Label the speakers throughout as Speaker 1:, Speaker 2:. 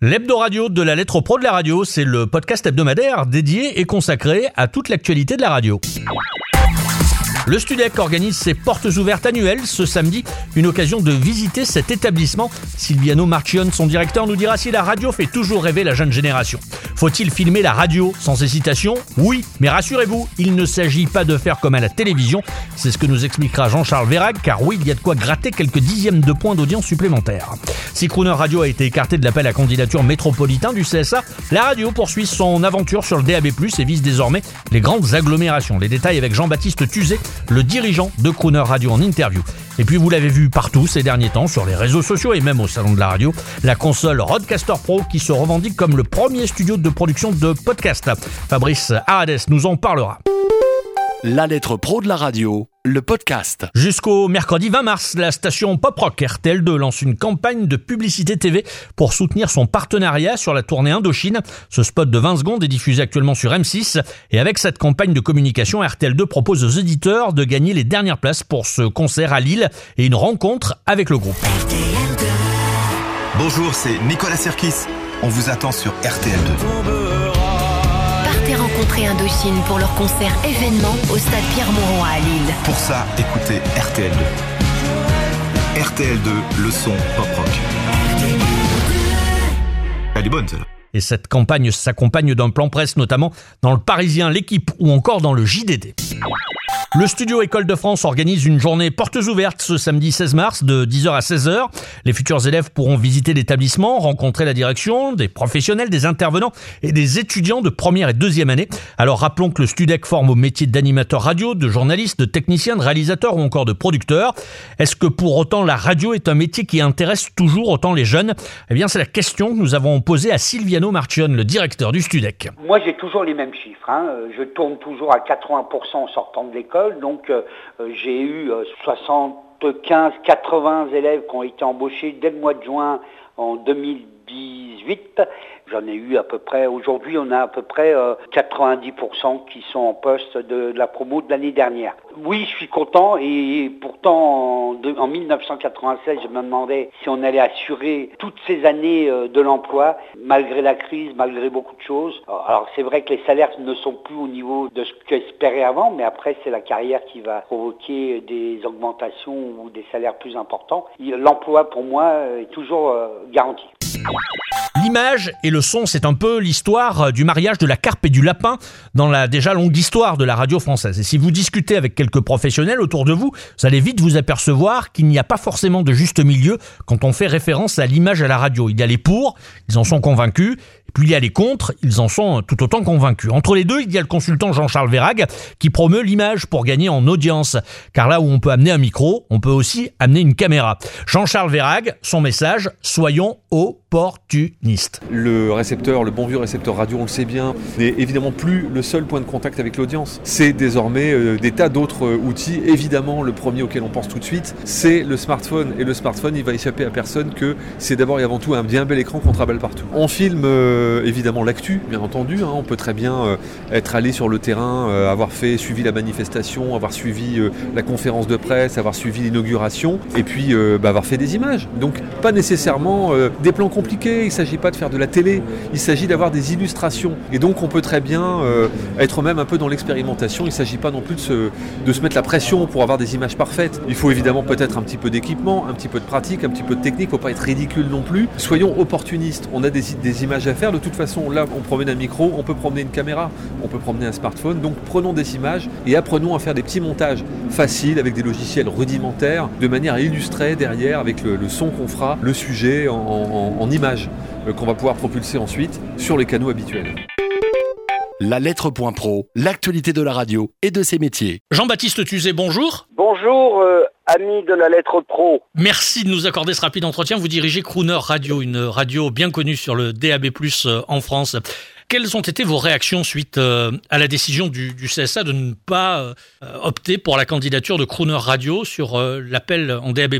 Speaker 1: L'Hebdo Radio de la lettre pro de la radio, c'est le podcast hebdomadaire dédié et consacré à toute l'actualité de la radio. Le Studec organise ses portes ouvertes annuelles ce samedi, une occasion de visiter cet établissement. Silviano Marchion, son directeur, nous dira si la radio fait toujours rêver la jeune génération. Faut-il filmer la radio sans hésitation? Oui, mais rassurez-vous, il ne s'agit pas de faire comme à la télévision. C'est ce que nous expliquera Jean-Charles Verrag, car oui, il y a de quoi gratter quelques dixièmes de points d'audience supplémentaires. Si Crooner Radio a été écarté de l'appel à candidature métropolitain du CSA, la radio poursuit son aventure sur le DAB+, et vise désormais les grandes agglomérations. Les détails avec Jean-Baptiste Tuzet, le dirigeant de Crooner Radio en interview. Et puis vous l'avez vu partout ces derniers temps, sur les réseaux sociaux et même au salon de la radio, la console Roadcaster Pro qui se revendique comme le premier studio de production de podcast. Fabrice Arades nous en parlera.
Speaker 2: La lettre pro de la radio, le podcast.
Speaker 1: Jusqu'au mercredi 20 mars, la station Pop Rock RTL2 lance une campagne de publicité TV pour soutenir son partenariat sur la tournée Indochine. Ce spot de 20 secondes est diffusé actuellement sur M6 et avec cette campagne de communication, RTL2 propose aux éditeurs de gagner les dernières places pour ce concert à Lille et une rencontre avec le groupe.
Speaker 3: Bonjour, c'est Nicolas Serkis. On vous attend sur RTL2
Speaker 4: rencontrer Indochine pour leur concert événement au stade Pierre-Mauroy à Lille.
Speaker 3: Pour ça, écoutez RTL2. RTL2, le son pop rock. Elle est bonne, celle-là.
Speaker 1: Et cette campagne s'accompagne d'un plan presse, notamment dans le Parisien, l'équipe ou encore dans le JDD. Le studio École de France organise une journée portes ouvertes ce samedi 16 mars de 10h à 16h. Les futurs élèves pourront visiter l'établissement, rencontrer la direction, des professionnels, des intervenants et des étudiants de première et deuxième année. Alors rappelons que le Studec forme au métier d'animateur radio, de journaliste, de technicien, de réalisateur ou encore de producteur. Est-ce que pour autant la radio est un métier qui intéresse toujours autant les jeunes? Eh bien c'est la question que nous avons posée à Silviano Marchion, le directeur du Studec.
Speaker 5: Moi j'ai toujours les mêmes chiffres. Hein. Je tourne toujours à 80% en sortant de l'école. Donc euh, euh, j'ai eu 75, euh, 80 élèves qui ont été embauchés dès le mois de juin en 2018 J'en ai eu à peu près, aujourd'hui on a à peu près 90% euh, qui sont en poste de, la promo de l'année dernière. Oui, je suis content et pourtant en, 1996 je me demandais si on allait assurer toutes ces années euh, de l'emploi malgré la crise, malgré beaucoup de choses. Alors c'est vrai que les salaires ne sont plus au niveau de ce qu'espérait avant, mais après c'est la carrière qui va provoquer des augmentations ou des salaires plus importants. L'emploi pour moi est toujours euh, garanti.
Speaker 1: L'image et le son, c'est un peu l'histoire du mariage de la carpe et du lapin dans la déjà longue histoire de la radio française. Et si vous discutez avec quelques professionnels autour de vous, vous allez vite vous apercevoir qu'il n'y a pas forcément de juste milieu quand on fait référence à l'image à la radio. Il y a les pour, ils en sont convaincus, il y a les contre, ils en sont tout autant convaincus. Entre les deux, il y a le consultant Jean-Charles Verrag qui promeut l'image pour gagner en audience. Car là où on peut amener un micro, on peut aussi amener une caméra. Jean-Charles Verrag, son message, soyons opportunistes.
Speaker 6: Le récepteur, le bon vieux récepteur radio, on le sait bien, n'est évidemment plus le seul point de contact avec l'audience. C'est désormais euh, des tas d'autres euh, outils. Évidemment, le premier auquel on pense tout de suite, c'est le smartphone. Et le smartphone, il va échapper à personne que c'est d'abord et avant tout un bien bel écran qu'on travaille partout. On filme euh, euh, évidemment l'actu, bien entendu. Hein. on peut très bien euh, être allé sur le terrain, euh, avoir fait, suivi la manifestation, avoir suivi la conférence de presse, avoir suivi l'inauguration, et puis bah, avoir fait des images. Donc pas nécessairement des plans compliqués. Il ne s'agit pas de faire de la télé. Il s'agit d'avoir des illustrations. Et donc on peut très bien être même un peu dans l'expérimentation. Il ne s'agit pas non plus de se, de se mettre la pression pour avoir des images parfaites. Il faut évidemment peut-être un petit peu d'équipement, un petit peu de pratique, un petit peu de technique. Il ne faut pas être ridicule non plus. Soyons opportunistes. On a des, images à faire toute façon, là, on promène un micro, on peut promener une caméra, on peut promener un smartphone. Donc prenons des images et apprenons à faire des petits montages faciles avec des logiciels rudimentaires, de manière à illustrer derrière avec le, son qu'on fera, le sujet en, images euh, qu'on va pouvoir propulser ensuite sur les canaux habituels.
Speaker 2: La lettre point pro, l'actualité de la radio et de ses métiers.
Speaker 1: Jean-Baptiste Tuzet, bonjour.
Speaker 5: Bonjour, euh, ami de la lettre pro.
Speaker 1: Merci de nous accorder ce rapide entretien. Vous dirigez Crooner Radio, une radio bien connue sur le DAB+, euh, en France. Quelles ont été vos réactions suite euh, à la décision du, CSA de ne pas opter pour la candidature de Crooner Radio sur l'appel en DAB+,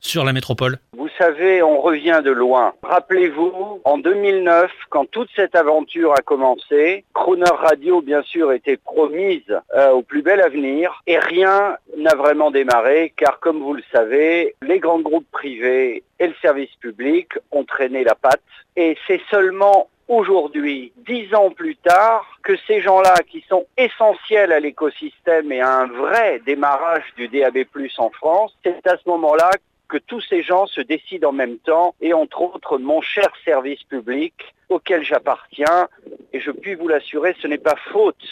Speaker 1: sur la métropole?
Speaker 5: Savez, on revient de loin. Rappelez-vous, en 2009, quand toute cette aventure a commencé, Croner Radio, bien sûr, était promise euh, au plus bel avenir et rien n'a vraiment démarré car, comme vous le savez, les grands groupes privés et le service public ont traîné la patte et c'est seulement aujourd'hui, dix ans plus tard, que ces gens-là qui sont essentiels à l'écosystème et à un vrai démarrage du DAB+, en France, c'est à ce moment-là que tous ces gens se décident en même temps et entre autres mon cher service public auquel j'appartiens. Et je puis vous l'assurer, ce n'est pas faute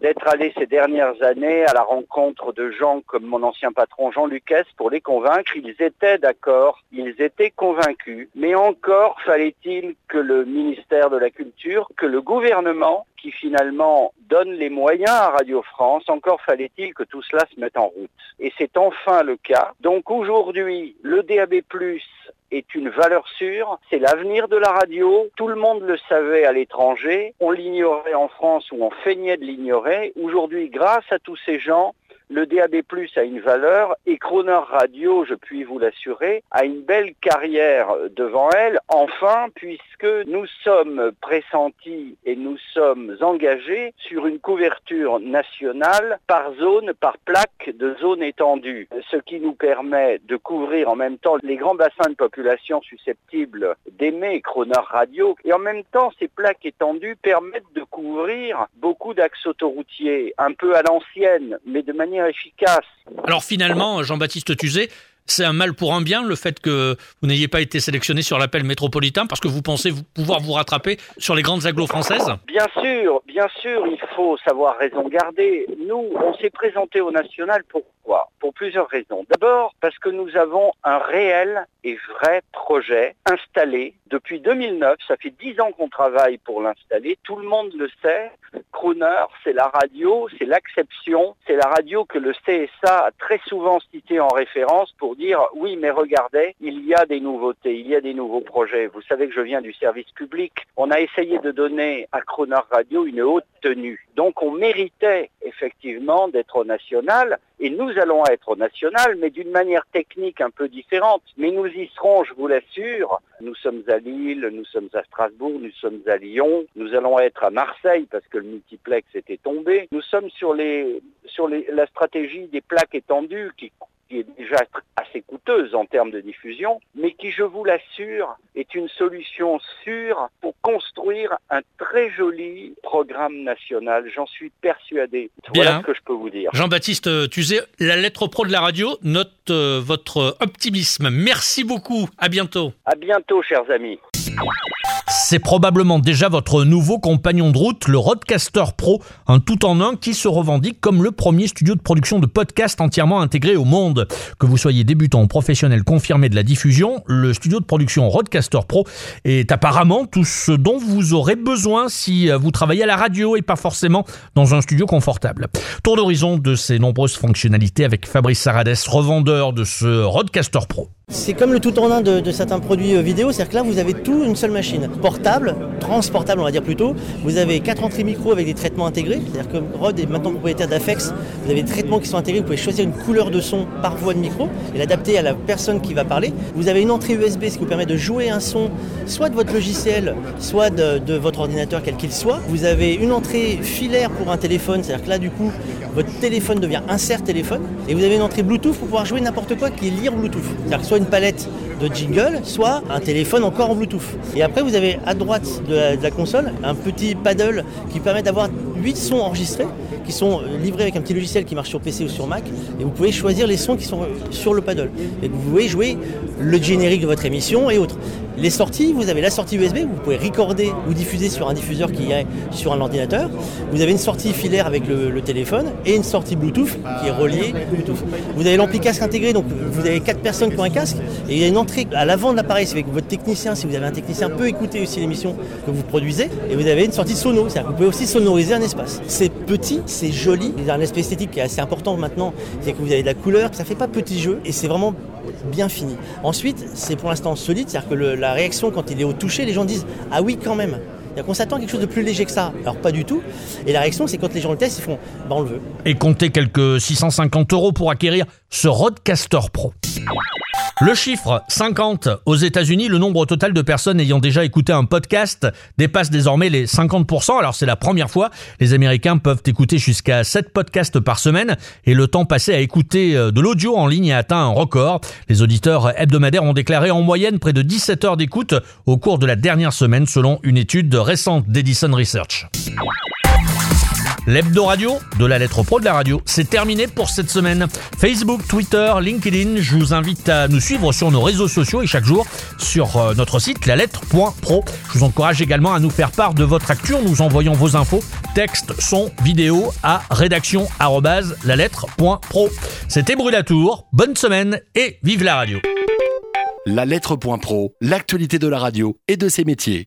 Speaker 5: d'être allé ces dernières années à la rencontre de gens comme mon ancien patron Jean Lucas pour les convaincre. Ils étaient d'accord, ils étaient convaincus, mais encore fallait-il que le ministère de la Culture, que le gouvernement, qui finalement donne les moyens à Radio France, encore fallait-il que tout cela se mette en route. Et c'est enfin le cas. Donc aujourd'hui, le DAB+, est une valeur sûre, c'est l'avenir de la radio. Tout le monde le savait à l'étranger, on l'ignorait en France ou on feignait de l'ignorer. Aujourd'hui, grâce à tous ces gens, le DAB+, a une valeur et Croner Radio, je puis vous l'assurer, a une belle carrière devant elle, enfin, puisque nous sommes pressentis et nous sommes engagés sur une couverture nationale par zone, par plaque de zone étendue, ce qui nous permet de couvrir en même temps les grands bassins de population susceptibles d'aimer Croner Radio. Et en même temps ces plaques étendues permettent de couvrir beaucoup d'axes autoroutiers, un peu à l'ancienne, mais de manière efficace.
Speaker 1: Alors finalement, Jean-Baptiste Tuzet, c'est un mal pour un bien le fait que vous n'ayez pas été sélectionné sur l'appel métropolitain parce que vous pensez pouvoir vous rattraper sur les grandes agglos françaises?
Speaker 5: Bien sûr, bien sûr, il faut savoir raison garder. Nous, on s'est présenté au national pourquoi? Pour plusieurs raisons. D'abord parce que nous avons un réel et vrai projet installé depuis 2009. Ça fait dix ans qu'on travaille pour l'installer. Tout le monde le sait. Crooner, c'est la radio, c'est l'acception, c'est la radio que le CSA a très souvent cité en référence pour dire oui mais regardez, il y a des nouveautés, il y a des nouveaux projets. Vous savez que je viens du service public. On a essayé de donner à Crooner Radio une haute tenue. Donc on méritait effectivement d'être au national et nous allons être au national mais d'une manière technique un peu différente. Mais nous y serons, je vous l'assure. Nous sommes à Lille, nous sommes à Strasbourg, nous sommes à Lyon, nous allons être à Marseille parce que le multiplex était tombé. Nous sommes sur la stratégie des plaques étendues qui qui est déjà assez coûteuse en termes de diffusion, mais qui, je vous l'assure, est une solution sûre pour construire un très joli programme national. J'en suis persuadé. Voilà ce que je peux vous dire.
Speaker 1: Jean-Baptiste Tuzé, la lettre pro de la radio note euh, votre optimisme. Merci beaucoup. À bientôt.
Speaker 5: À bientôt, chers amis.
Speaker 1: C'est probablement déjà votre nouveau compagnon de route, le Rodcaster Pro, un tout en un qui se revendique comme le premier studio de production de podcast entièrement intégré au monde. Que vous soyez débutant ou professionnel confirmé de la diffusion, le studio de production Rodcaster Pro est apparemment tout ce dont vous aurez besoin si vous travaillez à la radio et pas forcément dans un studio confortable. Tour d'horizon de ces nombreuses fonctionnalités avec Fabrice Sarades, revendeur de ce Rodcaster Pro.
Speaker 7: C'est comme le tout en un de, certains produits euh, vidéo, c'est-à-dire que là vous avez tout une seule machine. Portable, transportable on va dire plutôt. Vous avez quatre entrées micro avec des traitements intégrés, c'est-à-dire que Rod est maintenant propriétaire d'Afex. Vous avez des traitements qui sont intégrés, vous pouvez choisir une couleur de son par voie de micro et l'adapter à la personne qui va parler. Vous avez une entrée USB, ce qui vous permet de jouer un son soit de votre logiciel, soit de, de votre ordinateur quel qu'il soit. Vous avez une entrée filaire pour un téléphone, c'est-à-dire que là du coup votre téléphone devient insert téléphone et vous avez une entrée Bluetooth pour pouvoir jouer n'importe quoi qui est lire Bluetooth. Une palette de jingle, soit un téléphone encore en Bluetooth. Et après vous avez à droite de la, console un petit paddle qui permet d'avoir 8 sons enregistrés qui sont euh, livrés avec un petit logiciel qui marche sur PC ou sur Mac et vous pouvez choisir les sons qui sont euh, sur le paddle. Et vous pouvez jouer le générique de votre émission et autres. Les sorties, vous avez la sortie USB, vous pouvez recorder ou diffuser sur un diffuseur qui est sur un ordinateur. Vous avez une sortie filaire avec le, téléphone et une sortie Bluetooth qui est reliée Bluetooth. Vous avez l'ampli casque intégré, donc vous avez quatre personnes qui ont un casque et il y a une entrée à l'avant de l'appareil, c'est avec votre technicien, si vous avez un technicien, peut écouter aussi l'émission que vous produisez. Et vous avez une sortie sono, c'est-à-dire que vous pouvez aussi sonoriser un C'est petit, c'est joli, il y a un aspect esthétique qui est assez important maintenant, c'est que vous avez de la couleur, ça fait pas petit jeu et c'est vraiment bien fini. Ensuite, c'est pour l'instant solide, c'est-à-dire que la réaction quand il est au toucher, les gens disent ah oui quand même. On s'attend à quelque chose de plus léger que ça. Alors pas du tout. Et la réaction, c'est quand les gens le testent, ils font bah on le veut.
Speaker 1: Et comptez quelques 650 euros pour acquérir ce Roadcaster Pro. Le chiffre 50 aux États-Unis, le nombre total de personnes ayant déjà écouté un podcast dépasse désormais les 50%. Alors c'est la première fois. Les Américains peuvent écouter jusqu'à 7 podcasts par semaine et le temps passé à écouter euh, de l'audio en ligne a atteint un record. Les auditeurs hebdomadaires ont déclaré en moyenne près de 17 heures d'écoute au cours de la dernière semaine selon une étude récente d'Edison Research. L'hebdo radio de la lettre pro de la radio, c'est terminé pour cette semaine. Facebook, Twitter, LinkedIn, je vous invite à nous suivre sur nos réseaux sociaux et chaque jour sur euh, notre site la lettre.pro. Je vous encourage également à nous faire part de votre actu nous envoyant vos infos, texte, son, vidéo à rédaction la lettre.pro. C'était Brulatour, bonne semaine et vive la radio.
Speaker 2: La lettre.pro, l'actualité de la radio et de ses métiers.